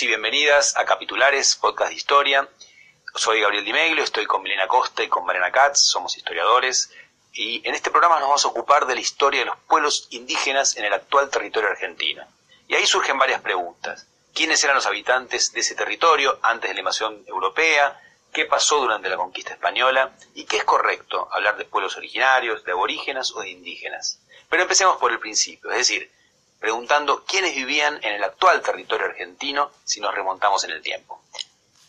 Y bienvenidas a Capitulares, podcast de historia. Soy Gabriel Dimeglio, estoy con Milena Costa y con Mariana Katz, somos historiadores, y en este programa nos vamos a ocupar de la historia de los pueblos indígenas en el actual territorio argentino. Y ahí surgen varias preguntas. ¿Quiénes eran los habitantes de ese territorio antes de la invasión europea? ¿Qué pasó durante la conquista española? ¿Y qué es correcto hablar de pueblos originarios, de aborígenas o de indígenas? Pero empecemos por el principio, es decir, preguntando quiénes vivían en el actual territorio argentino si nos remontamos en el tiempo.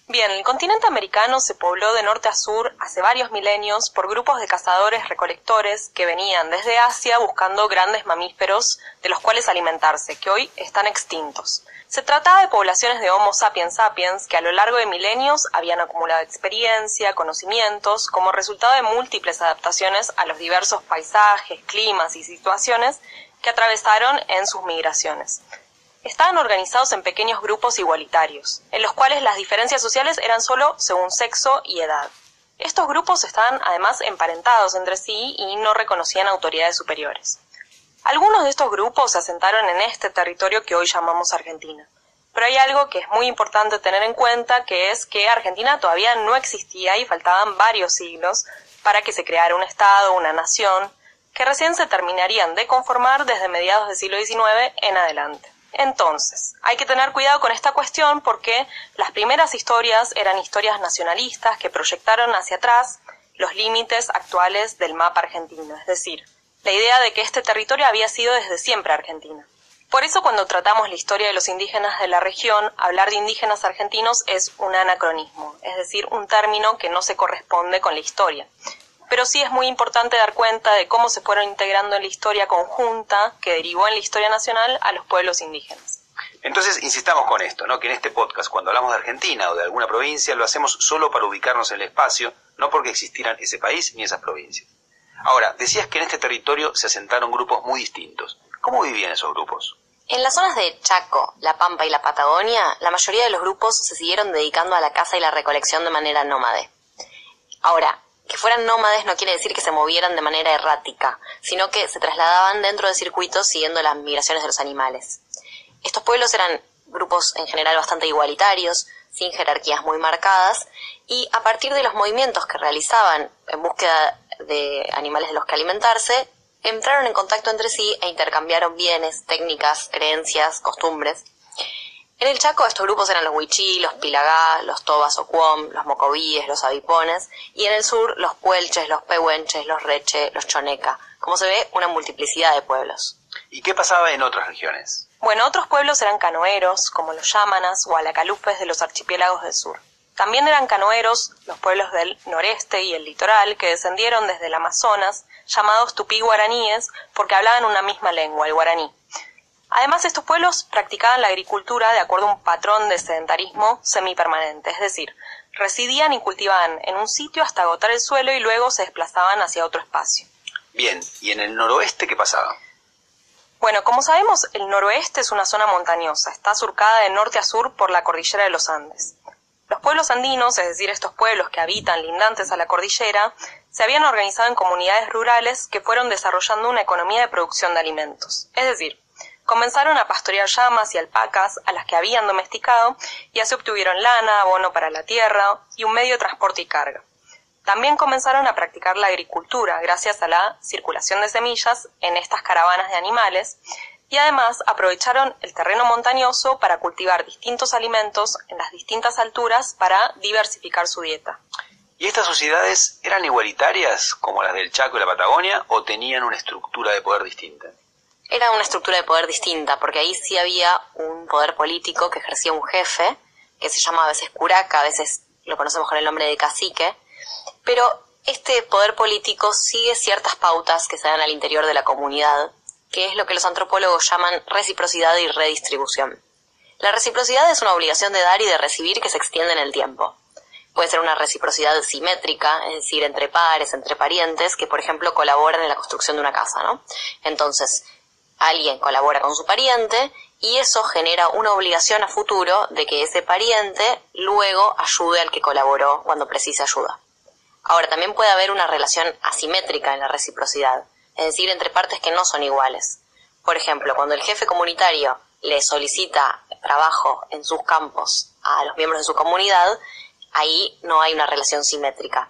Bien, el continente americano se pobló de norte a sur hace varios milenios por grupos de cazadores recolectores que venían desde Asia buscando grandes mamíferos de los cuales alimentarse, que hoy están extintos. Se trataba de poblaciones de Homo sapiens sapiens que a lo largo de milenios habían acumulado experiencia, conocimientos, como resultado de múltiples adaptaciones a los diversos paisajes, climas y situaciones que atravesaron en sus migraciones. Estaban organizados en pequeños grupos igualitarios, en los cuales las diferencias sociales eran solo según sexo y edad. Estos grupos estaban además emparentados entre sí y no reconocían autoridades superiores. Algunos de estos grupos se asentaron en este territorio que hoy llamamos Argentina. Pero hay algo que es muy importante tener en cuenta, que es que Argentina todavía no existía y faltaban varios siglos para que se creara un Estado, una nación, que recién se terminarían de conformar desde mediados del siglo XIX en adelante. Entonces, hay que tener cuidado con esta cuestión porque las primeras historias eran historias nacionalistas que proyectaron hacia atrás los límites actuales del mapa argentino, es decir, la idea de que este territorio había sido desde siempre Argentina. Por eso cuando tratamos la historia de los indígenas de la región, hablar de indígenas argentinos es un anacronismo, es decir, un término que no se corresponde con la historia pero sí es muy importante dar cuenta de cómo se fueron integrando en la historia conjunta que derivó en la historia nacional a los pueblos indígenas. Entonces, insistamos con esto, ¿no? que en este podcast, cuando hablamos de Argentina o de alguna provincia, lo hacemos solo para ubicarnos en el espacio, no porque existieran ese país ni esas provincias. Ahora, decías que en este territorio se asentaron grupos muy distintos. ¿Cómo vivían esos grupos? En las zonas de Chaco, La Pampa y la Patagonia, la mayoría de los grupos se siguieron dedicando a la caza y la recolección de manera nómade. Ahora, que fueran nómades no quiere decir que se movieran de manera errática, sino que se trasladaban dentro de circuitos siguiendo las migraciones de los animales. Estos pueblos eran grupos en general bastante igualitarios, sin jerarquías muy marcadas, y a partir de los movimientos que realizaban en búsqueda de animales de los que alimentarse, entraron en contacto entre sí e intercambiaron bienes, técnicas, creencias, costumbres. En el Chaco estos grupos eran los Huichí, los Pilagá, los Tobas o Cuom, los Mocovíes, los Avipones, y en el sur los Puelches, los Pehuenches, los Reche, los Choneca. Como se ve, una multiplicidad de pueblos. ¿Y qué pasaba en otras regiones? Bueno, otros pueblos eran canoeros, como los Yámanas o Alacalupes de los archipiélagos del sur. También eran canoeros los pueblos del noreste y el litoral que descendieron desde el Amazonas, llamados tupí guaraníes, porque hablaban una misma lengua, el guaraní. Además, estos pueblos practicaban la agricultura de acuerdo a un patrón de sedentarismo semipermanente, es decir, residían y cultivaban en un sitio hasta agotar el suelo y luego se desplazaban hacia otro espacio. Bien, ¿y en el noroeste qué pasaba? Bueno, como sabemos, el noroeste es una zona montañosa, está surcada de norte a sur por la cordillera de los Andes. Los pueblos andinos, es decir, estos pueblos que habitan lindantes a la cordillera, se habían organizado en comunidades rurales que fueron desarrollando una economía de producción de alimentos. Es decir, Comenzaron a pastorear llamas y alpacas a las que habían domesticado y así obtuvieron lana, abono para la tierra y un medio de transporte y carga. También comenzaron a practicar la agricultura gracias a la circulación de semillas en estas caravanas de animales y además aprovecharon el terreno montañoso para cultivar distintos alimentos en las distintas alturas para diversificar su dieta. ¿Y estas sociedades eran igualitarias como las del Chaco y la Patagonia o tenían una estructura de poder distinta? Era una estructura de poder distinta, porque ahí sí había un poder político que ejercía un jefe, que se llama a veces curaca, a veces lo conocemos con el nombre de cacique, pero este poder político sigue ciertas pautas que se dan al interior de la comunidad, que es lo que los antropólogos llaman reciprocidad y redistribución. La reciprocidad es una obligación de dar y de recibir que se extiende en el tiempo. Puede ser una reciprocidad simétrica, es decir, entre pares, entre parientes, que por ejemplo colaboran en la construcción de una casa, ¿no? Entonces, alguien colabora con su pariente y eso genera una obligación a futuro de que ese pariente luego ayude al que colaboró cuando precise ayuda. Ahora, también puede haber una relación asimétrica en la reciprocidad, es decir, entre partes que no son iguales. Por ejemplo, cuando el jefe comunitario le solicita trabajo en sus campos a los miembros de su comunidad, ahí no hay una relación simétrica.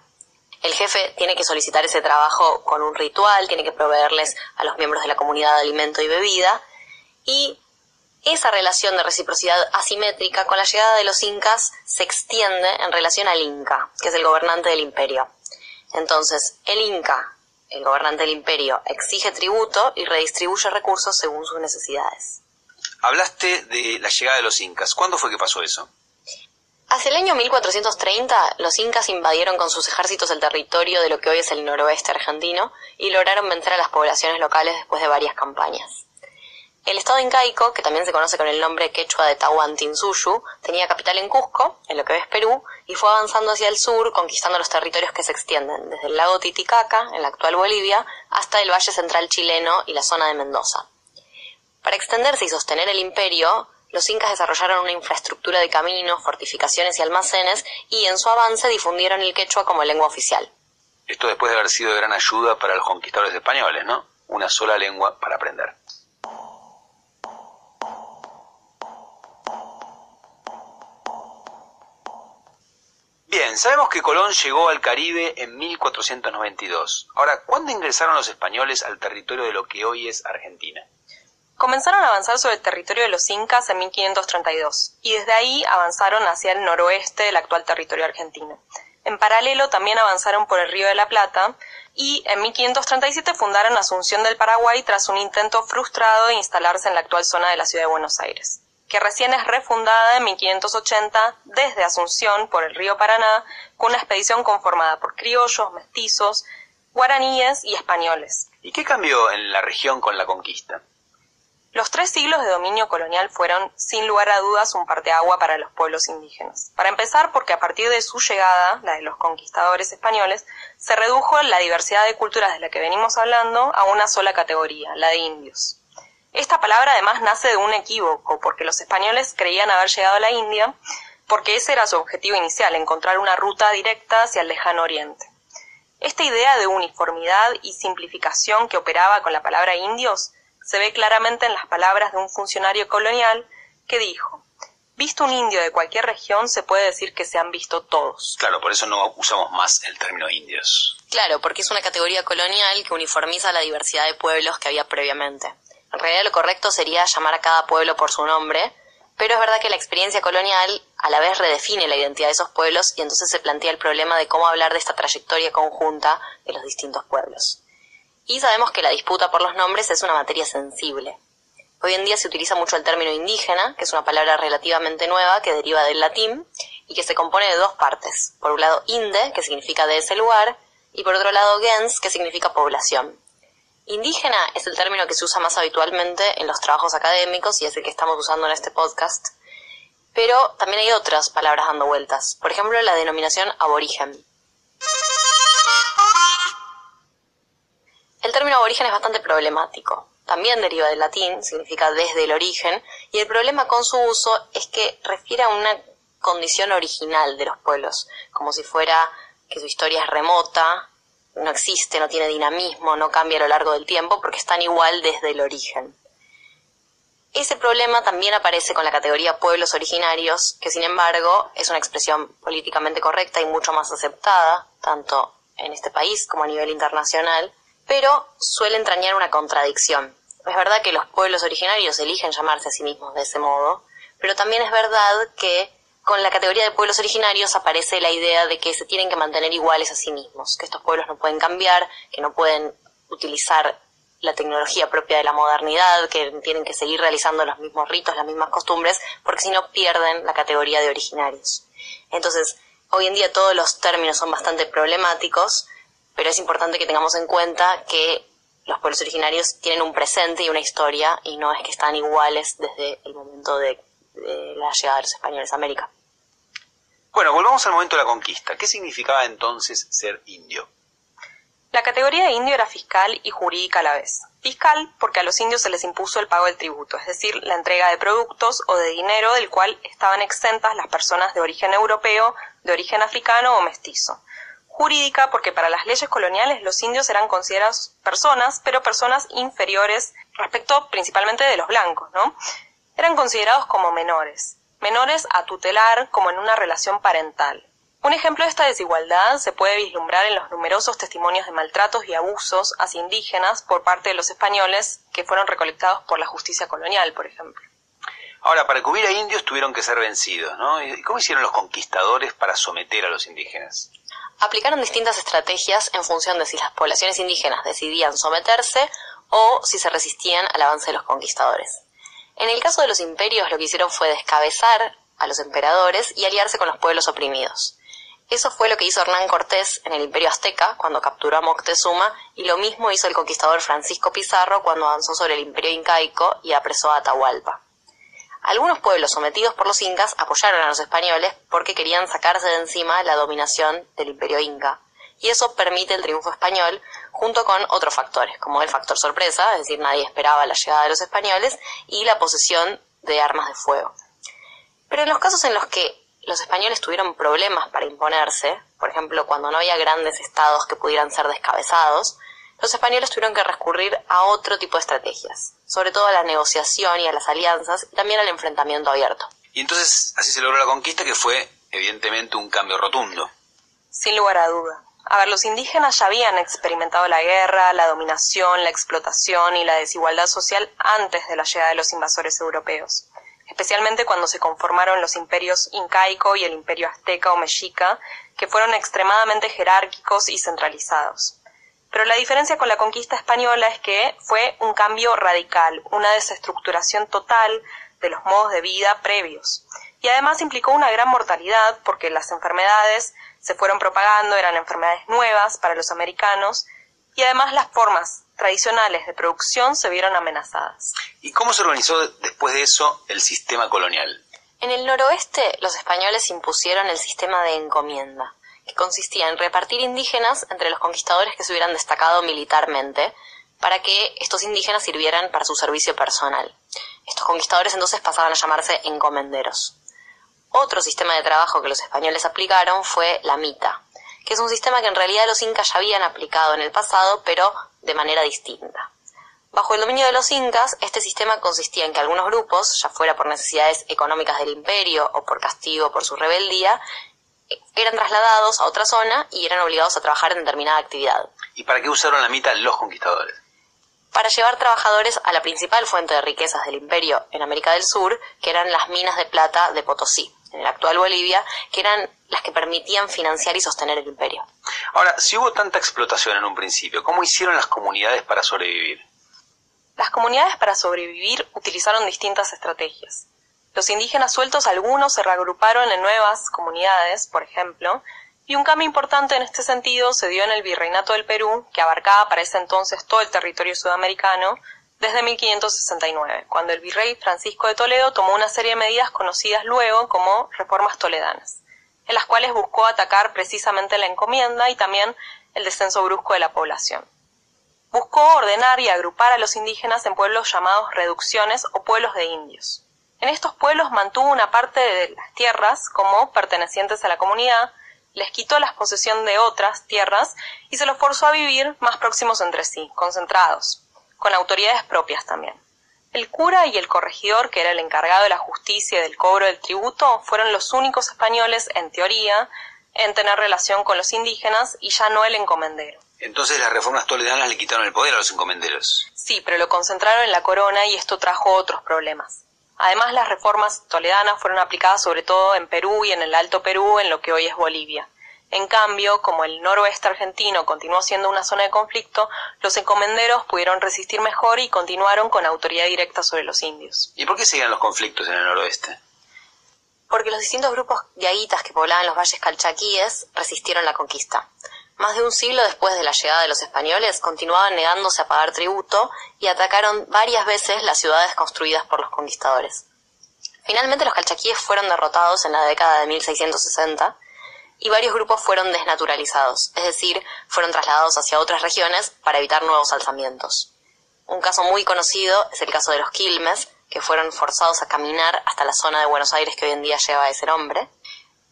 El jefe tiene que solicitar ese trabajo con un ritual, tiene que proveerles a los miembros de la comunidad alimento y bebida, y esa relación de reciprocidad asimétrica con la llegada de los incas se extiende en relación al inca, que es el gobernante del imperio. Entonces, el inca, el gobernante del imperio, exige tributo y redistribuye recursos según sus necesidades. Hablaste de la llegada de los incas. ¿Cuándo fue que pasó eso? Hacia el año 1430, los incas invadieron con sus ejércitos el territorio de lo que hoy es el noroeste argentino y lograron vencer a las poblaciones locales después de varias campañas. El estado incaico, que también se conoce con el nombre quechua de Tahuantinsuyu, tenía capital en Cusco, en lo que es Perú, y fue avanzando hacia el sur, conquistando los territorios que se extienden desde el lago Titicaca, en la actual Bolivia, hasta el valle central chileno y la zona de Mendoza. Para extenderse y sostener el imperio, los incas desarrollaron una infraestructura de caminos, fortificaciones y almacenes, y en su avance difundieron el quechua como lengua oficial. Esto después de haber sido de gran ayuda para los conquistadores españoles, ¿no? Una sola lengua para aprender. Bien, sabemos que Colón llegó al Caribe en 1492. Ahora, ¿cuándo ingresaron los españoles al territorio de lo que hoy es Argentina? Comenzaron a avanzar sobre el territorio de los incas en 1532 y desde ahí avanzaron hacia el noroeste del actual territorio argentino. En paralelo también avanzaron por el río de la Plata y en 1537 fundaron Asunción del Paraguay tras un intento frustrado de instalarse en la actual zona de la ciudad de Buenos Aires que recién es refundada en 1580 desde Asunción por el río Paraná, con una expedición conformada por criollos, mestizos, guaraníes y españoles. ¿Y qué cambió en la región con la conquista? Los tres siglos de dominio colonial fueron, sin lugar a dudas, un parteagua para los pueblos indígenas. Para empezar, porque a partir de su llegada, la de los conquistadores españoles, se redujo la diversidad de culturas de la que venimos hablando a una sola categoría, la de indios. Esta palabra además nace de un equívoco, porque los españoles creían haber llegado a la India, porque ese era su objetivo inicial, encontrar una ruta directa hacia el lejano oriente. Esta idea de uniformidad y simplificación que operaba con la palabra indios se ve claramente en las palabras de un funcionario colonial que dijo Visto un indio de cualquier región, se puede decir que se han visto todos. Claro, por eso no usamos más el término indios. Claro, porque es una categoría colonial que uniformiza la diversidad de pueblos que había previamente. En realidad lo correcto sería llamar a cada pueblo por su nombre, pero es verdad que la experiencia colonial a la vez redefine la identidad de esos pueblos y entonces se plantea el problema de cómo hablar de esta trayectoria conjunta de los distintos pueblos. Y sabemos que la disputa por los nombres es una materia sensible. Hoy en día se utiliza mucho el término indígena, que es una palabra relativamente nueva que deriva del latín y que se compone de dos partes. Por un lado, inde, que significa de ese lugar, y por otro lado, gens, que significa población. Indígena es el término que se usa más habitualmente en los trabajos académicos y es el que estamos usando en este podcast. Pero también hay otras palabras dando vueltas. Por ejemplo, la denominación aborigen. El término aborigen es bastante problemático. También deriva del latín, significa desde el origen, y el problema con su uso es que refiere a una condición original de los pueblos, como si fuera que su historia es remota, no existe, no tiene dinamismo, no cambia a lo largo del tiempo porque están igual desde el origen. Ese problema también aparece con la categoría pueblos originarios, que sin embargo es una expresión políticamente correcta y mucho más aceptada, tanto en este país como a nivel internacional, pero suele entrañar una contradicción. Es verdad que los pueblos originarios eligen llamarse a sí mismos de ese modo, pero también es verdad que con la categoría de pueblos originarios aparece la idea de que se tienen que mantener iguales a sí mismos, que estos pueblos no pueden cambiar, que no pueden utilizar la tecnología propia de la modernidad, que tienen que seguir realizando los mismos ritos, las mismas costumbres, porque si no pierden la categoría de originarios. Entonces, hoy en día todos los términos son bastante problemáticos, pero es importante que tengamos en cuenta que los pueblos originarios tienen un presente y una historia y no es que están iguales desde el momento de, de la llegada de los españoles a América. Bueno, volvamos al momento de la conquista. ¿Qué significaba entonces ser indio? La categoría de indio era fiscal y jurídica a la vez. Fiscal porque a los indios se les impuso el pago del tributo, es decir, la entrega de productos o de dinero del cual estaban exentas las personas de origen europeo, de origen africano o mestizo. Jurídica porque para las leyes coloniales los indios eran considerados personas, pero personas inferiores respecto principalmente de los blancos, ¿no? eran considerados como menores, menores a tutelar como en una relación parental. Un ejemplo de esta desigualdad se puede vislumbrar en los numerosos testimonios de maltratos y abusos hacia indígenas por parte de los españoles que fueron recolectados por la justicia colonial, por ejemplo. Ahora, para cubrir a indios tuvieron que ser vencidos, ¿no? ¿Y cómo hicieron los conquistadores para someter a los indígenas? Aplicaron distintas estrategias en función de si las poblaciones indígenas decidían someterse o si se resistían al avance de los conquistadores. En el caso de los imperios lo que hicieron fue descabezar a los emperadores y aliarse con los pueblos oprimidos. Eso fue lo que hizo Hernán Cortés en el Imperio Azteca cuando capturó a Moctezuma y lo mismo hizo el conquistador Francisco Pizarro cuando avanzó sobre el Imperio Incaico y apresó a Atahualpa. Algunos pueblos sometidos por los incas apoyaron a los españoles porque querían sacarse de encima la dominación del Imperio Inca, y eso permite el triunfo español junto con otros factores, como el factor sorpresa, es decir, nadie esperaba la llegada de los españoles, y la posesión de armas de fuego. Pero en los casos en los que los españoles tuvieron problemas para imponerse, por ejemplo, cuando no había grandes estados que pudieran ser descabezados, los españoles tuvieron que recurrir a otro tipo de estrategias, sobre todo a la negociación y a las alianzas, y también al enfrentamiento abierto. Y entonces así se logró la conquista, que fue evidentemente un cambio rotundo. Sin lugar a duda. A ver, los indígenas ya habían experimentado la guerra, la dominación, la explotación y la desigualdad social antes de la llegada de los invasores europeos especialmente cuando se conformaron los imperios incaico y el imperio azteca o mexica, que fueron extremadamente jerárquicos y centralizados. Pero la diferencia con la conquista española es que fue un cambio radical, una desestructuración total de los modos de vida previos. Y además implicó una gran mortalidad porque las enfermedades se fueron propagando, eran enfermedades nuevas para los americanos, y además las formas tradicionales de producción se vieron amenazadas. ¿Y cómo se organizó después de eso el sistema colonial? En el noroeste los españoles impusieron el sistema de encomienda, que consistía en repartir indígenas entre los conquistadores que se hubieran destacado militarmente, para que estos indígenas sirvieran para su servicio personal. Estos conquistadores entonces pasaban a llamarse encomenderos. Otro sistema de trabajo que los españoles aplicaron fue la mita, que es un sistema que en realidad los incas ya habían aplicado en el pasado, pero de manera distinta. Bajo el dominio de los incas, este sistema consistía en que algunos grupos, ya fuera por necesidades económicas del imperio o por castigo por su rebeldía, eran trasladados a otra zona y eran obligados a trabajar en determinada actividad. ¿Y para qué usaron la mitad los conquistadores? Para llevar trabajadores a la principal fuente de riquezas del imperio en América del Sur, que eran las minas de plata de Potosí, en la actual Bolivia, que eran las que permitían financiar y sostener el imperio. Ahora, si hubo tanta explotación en un principio, ¿cómo hicieron las comunidades para sobrevivir? Las comunidades para sobrevivir utilizaron distintas estrategias. Los indígenas sueltos algunos se reagruparon en nuevas comunidades, por ejemplo, y un cambio importante en este sentido se dio en el Virreinato del Perú, que abarcaba para ese entonces todo el territorio sudamericano, desde 1569, cuando el virrey Francisco de Toledo tomó una serie de medidas conocidas luego como reformas toledanas en las cuales buscó atacar precisamente la encomienda y también el descenso brusco de la población. Buscó ordenar y agrupar a los indígenas en pueblos llamados reducciones o pueblos de indios. En estos pueblos mantuvo una parte de las tierras como pertenecientes a la comunidad, les quitó la posesión de otras tierras y se los forzó a vivir más próximos entre sí, concentrados, con autoridades propias también. El cura y el corregidor, que era el encargado de la justicia y del cobro del tributo, fueron los únicos españoles, en teoría, en tener relación con los indígenas y ya no el encomendero. Entonces las reformas toledanas le quitaron el poder a los encomenderos. Sí, pero lo concentraron en la corona y esto trajo otros problemas. Además, las reformas toledanas fueron aplicadas sobre todo en Perú y en el Alto Perú, en lo que hoy es Bolivia. En cambio, como el noroeste argentino continuó siendo una zona de conflicto, los encomenderos pudieron resistir mejor y continuaron con autoridad directa sobre los indios. ¿Y por qué seguían los conflictos en el noroeste? Porque los distintos grupos yaguitas que poblaban los valles calchaquíes resistieron la conquista. Más de un siglo después de la llegada de los españoles, continuaban negándose a pagar tributo y atacaron varias veces las ciudades construidas por los conquistadores. Finalmente los calchaquíes fueron derrotados en la década de 1660 y varios grupos fueron desnaturalizados, es decir, fueron trasladados hacia otras regiones para evitar nuevos alzamientos. Un caso muy conocido es el caso de los Quilmes, que fueron forzados a caminar hasta la zona de Buenos Aires que hoy en día lleva ese nombre.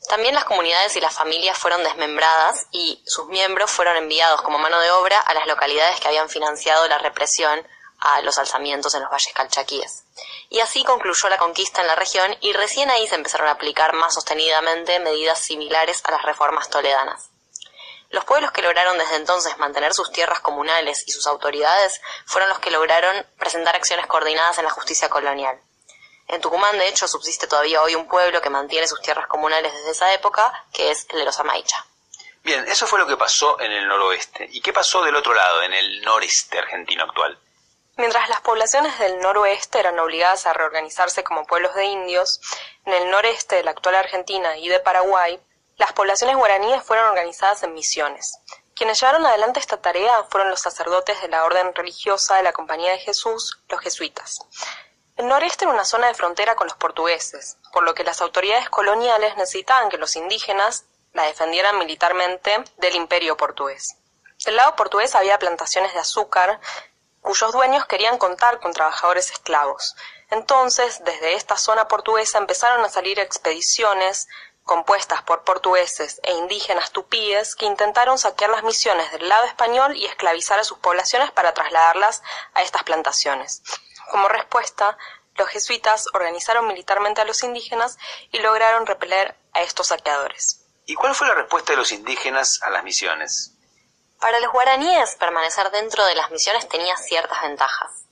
También las comunidades y las familias fueron desmembradas y sus miembros fueron enviados como mano de obra a las localidades que habían financiado la represión a los alzamientos en los valles calchaquíes. Y así concluyó la conquista en la región y recién ahí se empezaron a aplicar más sostenidamente medidas similares a las reformas toledanas. Los pueblos que lograron desde entonces mantener sus tierras comunales y sus autoridades fueron los que lograron presentar acciones coordinadas en la justicia colonial. En Tucumán, de hecho, subsiste todavía hoy un pueblo que mantiene sus tierras comunales desde esa época, que es el de los Amaicha. Bien, eso fue lo que pasó en el noroeste. ¿Y qué pasó del otro lado, en el noreste argentino actual? Mientras las poblaciones del noroeste eran obligadas a reorganizarse como pueblos de indios, en el noreste de la actual Argentina y de Paraguay, las poblaciones guaraníes fueron organizadas en misiones. Quienes llevaron adelante esta tarea fueron los sacerdotes de la orden religiosa de la Compañía de Jesús, los jesuitas. El noreste era una zona de frontera con los portugueses, por lo que las autoridades coloniales necesitaban que los indígenas la defendieran militarmente del imperio portugués. Del lado portugués había plantaciones de azúcar cuyos dueños querían contar con trabajadores esclavos. Entonces, desde esta zona portuguesa empezaron a salir expediciones compuestas por portugueses e indígenas tupíes que intentaron saquear las misiones del lado español y esclavizar a sus poblaciones para trasladarlas a estas plantaciones. Como respuesta, los jesuitas organizaron militarmente a los indígenas y lograron repeler a estos saqueadores. ¿Y cuál fue la respuesta de los indígenas a las misiones? Para los guaraníes, permanecer dentro de las misiones tenía ciertas ventajas.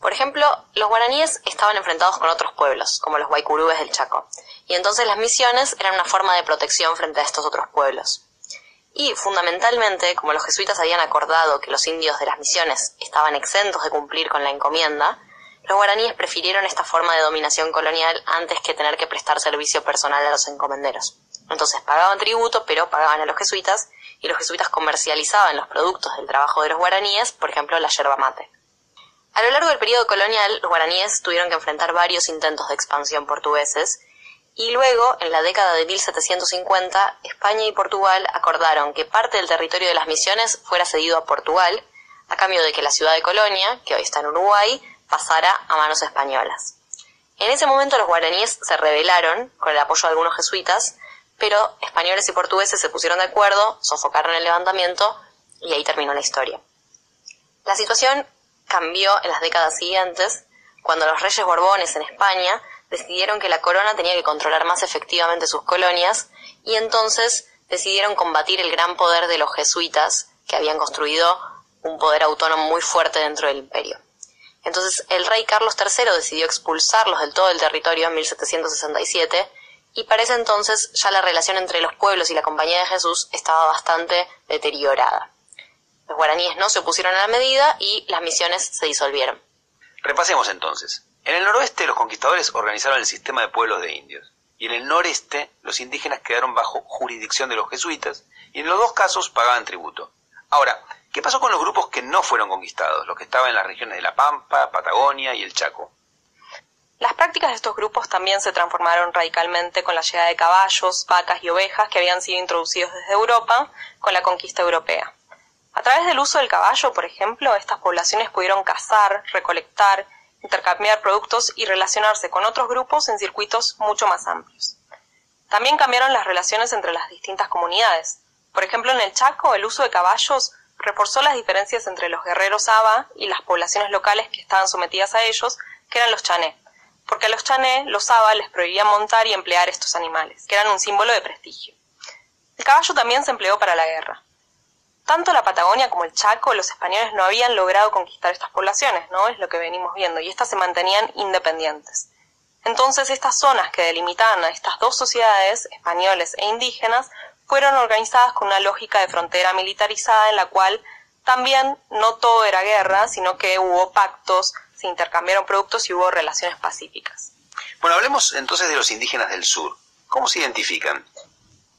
Por ejemplo, los guaraníes estaban enfrentados con otros pueblos, como los guaycurúes del Chaco, y entonces las misiones eran una forma de protección frente a estos otros pueblos. Y, fundamentalmente, como los jesuitas habían acordado que los indios de las misiones estaban exentos de cumplir con la encomienda, los guaraníes prefirieron esta forma de dominación colonial antes que tener que prestar servicio personal a los encomenderos. Entonces pagaban tributo, pero pagaban a los jesuitas y los jesuitas comercializaban los productos del trabajo de los guaraníes, por ejemplo la yerba mate. A lo largo del periodo colonial, los guaraníes tuvieron que enfrentar varios intentos de expansión portugueses y luego, en la década de 1750, España y Portugal acordaron que parte del territorio de las misiones fuera cedido a Portugal, a cambio de que la ciudad de Colonia, que hoy está en Uruguay, pasara a manos españolas. En ese momento los guaraníes se rebelaron, con el apoyo de algunos jesuitas, pero españoles y portugueses se pusieron de acuerdo, sofocaron el levantamiento y ahí terminó la historia. La situación cambió en las décadas siguientes, cuando los reyes borbones en España decidieron que la corona tenía que controlar más efectivamente sus colonias y entonces decidieron combatir el gran poder de los jesuitas, que habían construido un poder autónomo muy fuerte dentro del imperio. Entonces el rey Carlos III decidió expulsarlos del todo el territorio en 1767 y para ese entonces ya la relación entre los pueblos y la Compañía de Jesús estaba bastante deteriorada. Los guaraníes no se opusieron a la medida y las misiones se disolvieron. Repasemos entonces. En el noroeste los conquistadores organizaron el sistema de pueblos de indios y en el noreste los indígenas quedaron bajo jurisdicción de los jesuitas y en los dos casos pagaban tributo. Ahora, ¿qué pasó con los grupos que no fueron conquistados, los que estaban en las regiones de La Pampa, Patagonia y el Chaco? Las prácticas de estos grupos también se transformaron radicalmente con la llegada de caballos, vacas y ovejas que habían sido introducidos desde Europa con la conquista europea. A través del uso del caballo, por ejemplo, estas poblaciones pudieron cazar, recolectar, intercambiar productos y relacionarse con otros grupos en circuitos mucho más amplios. También cambiaron las relaciones entre las distintas comunidades. Por ejemplo, en el Chaco, el uso de caballos reforzó las diferencias entre los guerreros Aba y las poblaciones locales que estaban sometidas a ellos, que eran los chané, porque a los chané, los Aba les prohibían montar y emplear estos animales, que eran un símbolo de prestigio. El caballo también se empleó para la guerra. Tanto la Patagonia como el Chaco, los españoles no habían logrado conquistar estas poblaciones, ¿no? Es lo que venimos viendo, y estas se mantenían independientes. Entonces, estas zonas que delimitaban a estas dos sociedades, españoles e indígenas, fueron organizadas con una lógica de frontera militarizada en la cual también no todo era guerra, sino que hubo pactos, se intercambiaron productos y hubo relaciones pacíficas. Bueno, hablemos entonces de los indígenas del sur. ¿Cómo se identifican?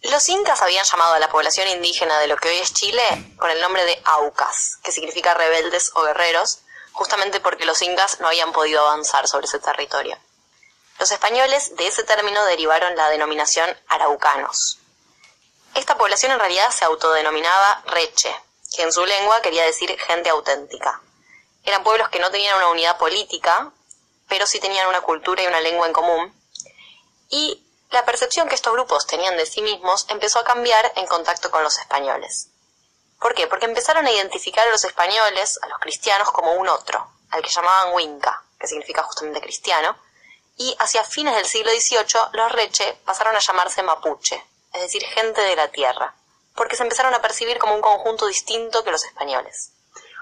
Los incas habían llamado a la población indígena de lo que hoy es Chile con el nombre de Aucas, que significa rebeldes o guerreros, justamente porque los incas no habían podido avanzar sobre ese territorio. Los españoles de ese término derivaron la denominación araucanos. Esta población en realidad se autodenominaba Reche, que en su lengua quería decir gente auténtica. Eran pueblos que no tenían una unidad política, pero sí tenían una cultura y una lengua en común. Y la percepción que estos grupos tenían de sí mismos empezó a cambiar en contacto con los españoles. ¿Por qué? Porque empezaron a identificar a los españoles, a los cristianos, como un otro, al que llamaban Winca, que significa justamente cristiano, y hacia fines del siglo XVIII los Reche pasaron a llamarse Mapuche, es decir, gente de la tierra, porque se empezaron a percibir como un conjunto distinto que los españoles.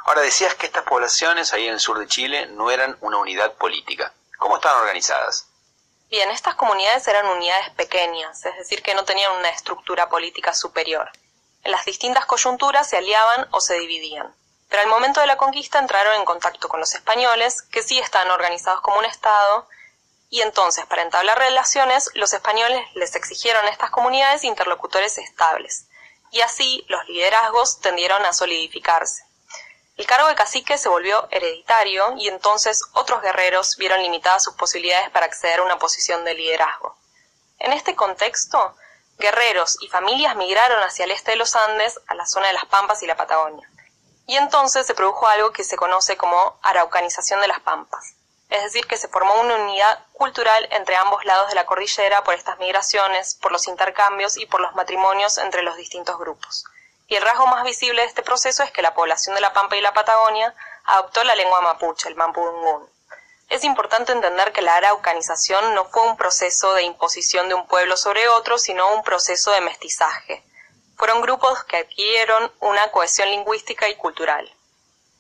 Ahora decías que estas poblaciones ahí en el sur de Chile no eran una unidad política. ¿Cómo estaban organizadas? Bien, estas comunidades eran unidades pequeñas, es decir, que no tenían una estructura política superior. En las distintas coyunturas se aliaban o se dividían. Pero al momento de la conquista entraron en contacto con los españoles, que sí estaban organizados como un Estado, y entonces, para entablar relaciones, los españoles les exigieron a estas comunidades interlocutores estables, y así los liderazgos tendieron a solidificarse. El cargo de cacique se volvió hereditario y entonces otros guerreros vieron limitadas sus posibilidades para acceder a una posición de liderazgo. En este contexto, guerreros y familias migraron hacia el este de los Andes, a la zona de las Pampas y la Patagonia. Y entonces se produjo algo que se conoce como araucanización de las Pampas, es decir, que se formó una unidad cultural entre ambos lados de la cordillera por estas migraciones, por los intercambios y por los matrimonios entre los distintos grupos y el rasgo más visible de este proceso es que la población de la Pampa y la Patagonia adoptó la lengua mapuche, el mapudungún. Es importante entender que la araucanización no fue un proceso de imposición de un pueblo sobre otro, sino un proceso de mestizaje. Fueron grupos que adquirieron una cohesión lingüística y cultural.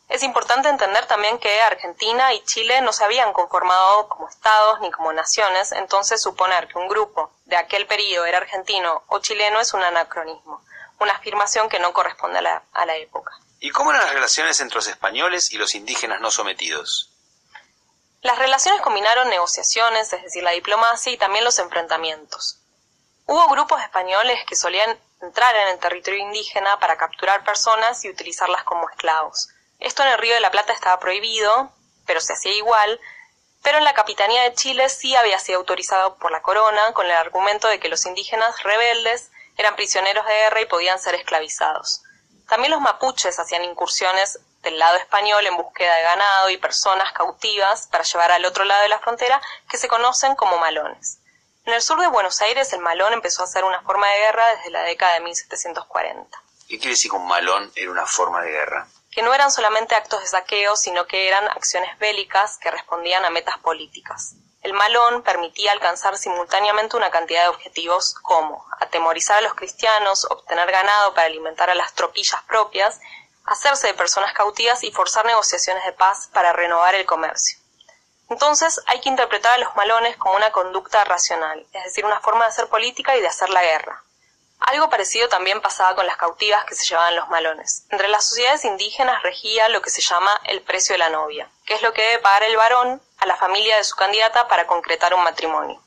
Es importante entender también que Argentina y Chile no se habían conformado como estados ni como naciones, entonces suponer que un grupo de aquel periodo era argentino o chileno es un anacronismo una afirmación que no corresponde a la, a la época. ¿Y cómo eran las relaciones entre los españoles y los indígenas no sometidos? Las relaciones combinaron negociaciones, es decir, la diplomacia y también los enfrentamientos. Hubo grupos españoles que solían entrar en el territorio indígena para capturar personas y utilizarlas como esclavos. Esto en el Río de la Plata estaba prohibido, pero se hacía igual, pero en la Capitanía de Chile sí había sido autorizado por la corona con el argumento de que los indígenas rebeldes eran prisioneros de guerra y podían ser esclavizados. También los mapuches hacían incursiones del lado español en búsqueda de ganado y personas cautivas para llevar al otro lado de la frontera que se conocen como malones. En el sur de Buenos Aires el malón empezó a ser una forma de guerra desde la década de 1740. ¿Qué quiere decir que un malón era una forma de guerra? Que no eran solamente actos de saqueo, sino que eran acciones bélicas que respondían a metas políticas. El malón permitía alcanzar simultáneamente una cantidad de objetivos como atemorizar a los cristianos, obtener ganado para alimentar a las tropillas propias, hacerse de personas cautivas y forzar negociaciones de paz para renovar el comercio. Entonces hay que interpretar a los malones como una conducta racional, es decir, una forma de hacer política y de hacer la guerra. Algo parecido también pasaba con las cautivas que se llevaban los malones. Entre las sociedades indígenas regía lo que se llama el precio de la novia, que es lo que debe pagar el varón a la familia de su candidata para concretar un matrimonio.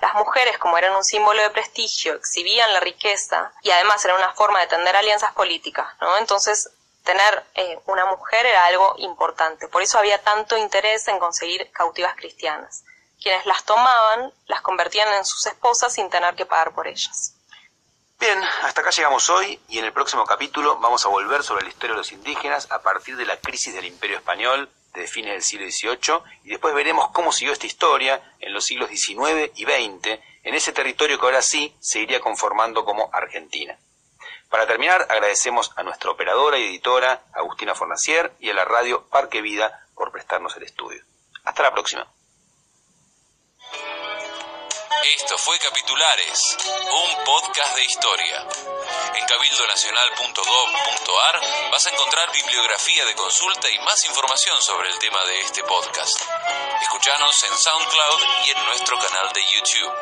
Las mujeres, como eran un símbolo de prestigio, exhibían la riqueza y además era una forma de tender alianzas políticas, ¿no? Entonces, tener eh, una mujer era algo importante. Por eso había tanto interés en conseguir cautivas cristianas. Quienes las tomaban las convertían en sus esposas sin tener que pagar por ellas. Bien, hasta acá llegamos hoy y en el próximo capítulo vamos a volver sobre la historia de los indígenas a partir de la crisis del Imperio Español de fines del siglo XVIII y después veremos cómo siguió esta historia en los siglos XIX y XX en ese territorio que ahora sí se iría conformando como Argentina. Para terminar, agradecemos a nuestra operadora y editora, Agustina Fornacier, y a la radio Parque Vida por prestarnos el estudio. Hasta la próxima. Esto fue Capitulares, un podcast de historia. En cabildonacional.gov.ar vas a encontrar bibliografía de consulta y más información sobre el tema de este podcast. Escuchanos en SoundCloud y en nuestro canal de YouTube.